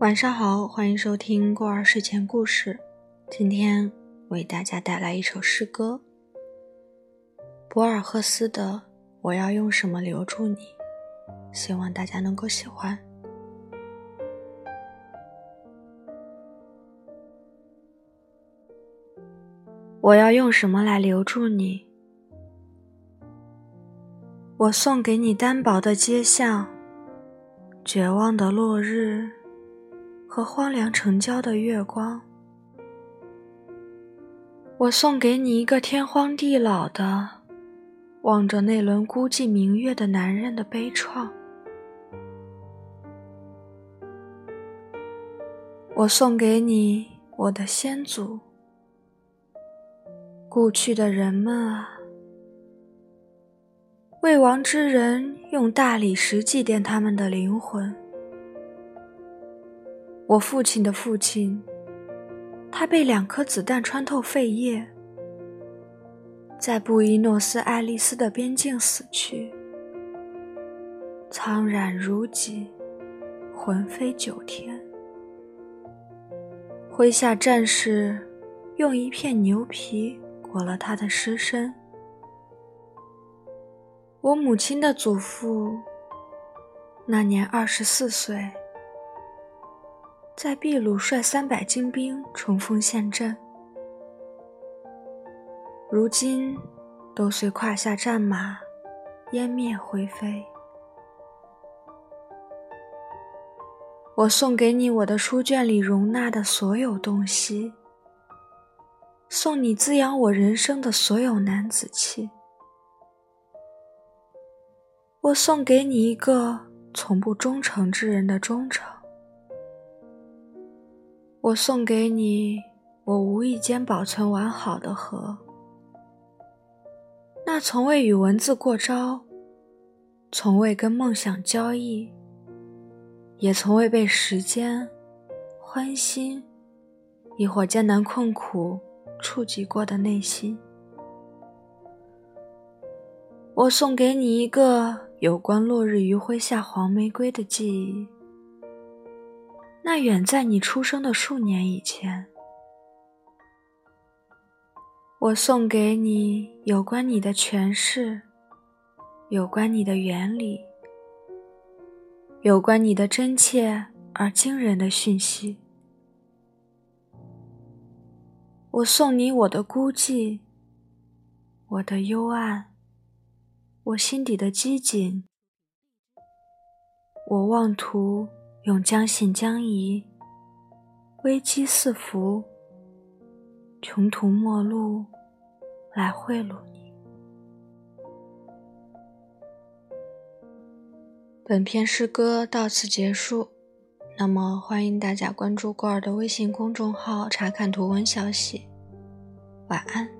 晚上好，欢迎收听过儿睡前故事。今天为大家带来一首诗歌，博尔赫斯的《我要用什么留住你》，希望大家能够喜欢。我要用什么来留住你？我送给你单薄的街巷，绝望的落日和荒凉城郊的月光。我送给你一个天荒地老的，望着那轮孤寂明月的男人的悲怆。我送给你我的先祖。故去的人们啊，未亡之人用大理石祭奠他们的灵魂。我父亲的父亲，他被两颗子弹穿透肺叶，在布宜诺斯艾利斯的边境死去，苍然如己，魂飞九天。麾下战士用一片牛皮。裹了他的尸身。我母亲的祖父那年二十四岁，在秘鲁率三百精兵冲锋陷阵，如今都随胯下战马湮灭灰飞。我送给你我的书卷里容纳的所有东西。送你滋养我人生的所有男子气，我送给你一个从不忠诚之人的忠诚，我送给你我无意间保存完好的河，那从未与文字过招，从未跟梦想交易，也从未被时间、欢欣，亦或艰难困苦。触及过的内心，我送给你一个有关落日余晖下黄玫瑰的记忆。那远在你出生的数年以前，我送给你有关你的诠释，有关你的原理，有关你的真切而惊人的讯息。我送你我的孤寂，我的幽暗，我心底的机警。我妄图用将信将疑、危机四伏、穷途末路来贿赂你。本篇诗歌到此结束。那么，欢迎大家关注过儿的微信公众号，查看图文消息。晚安。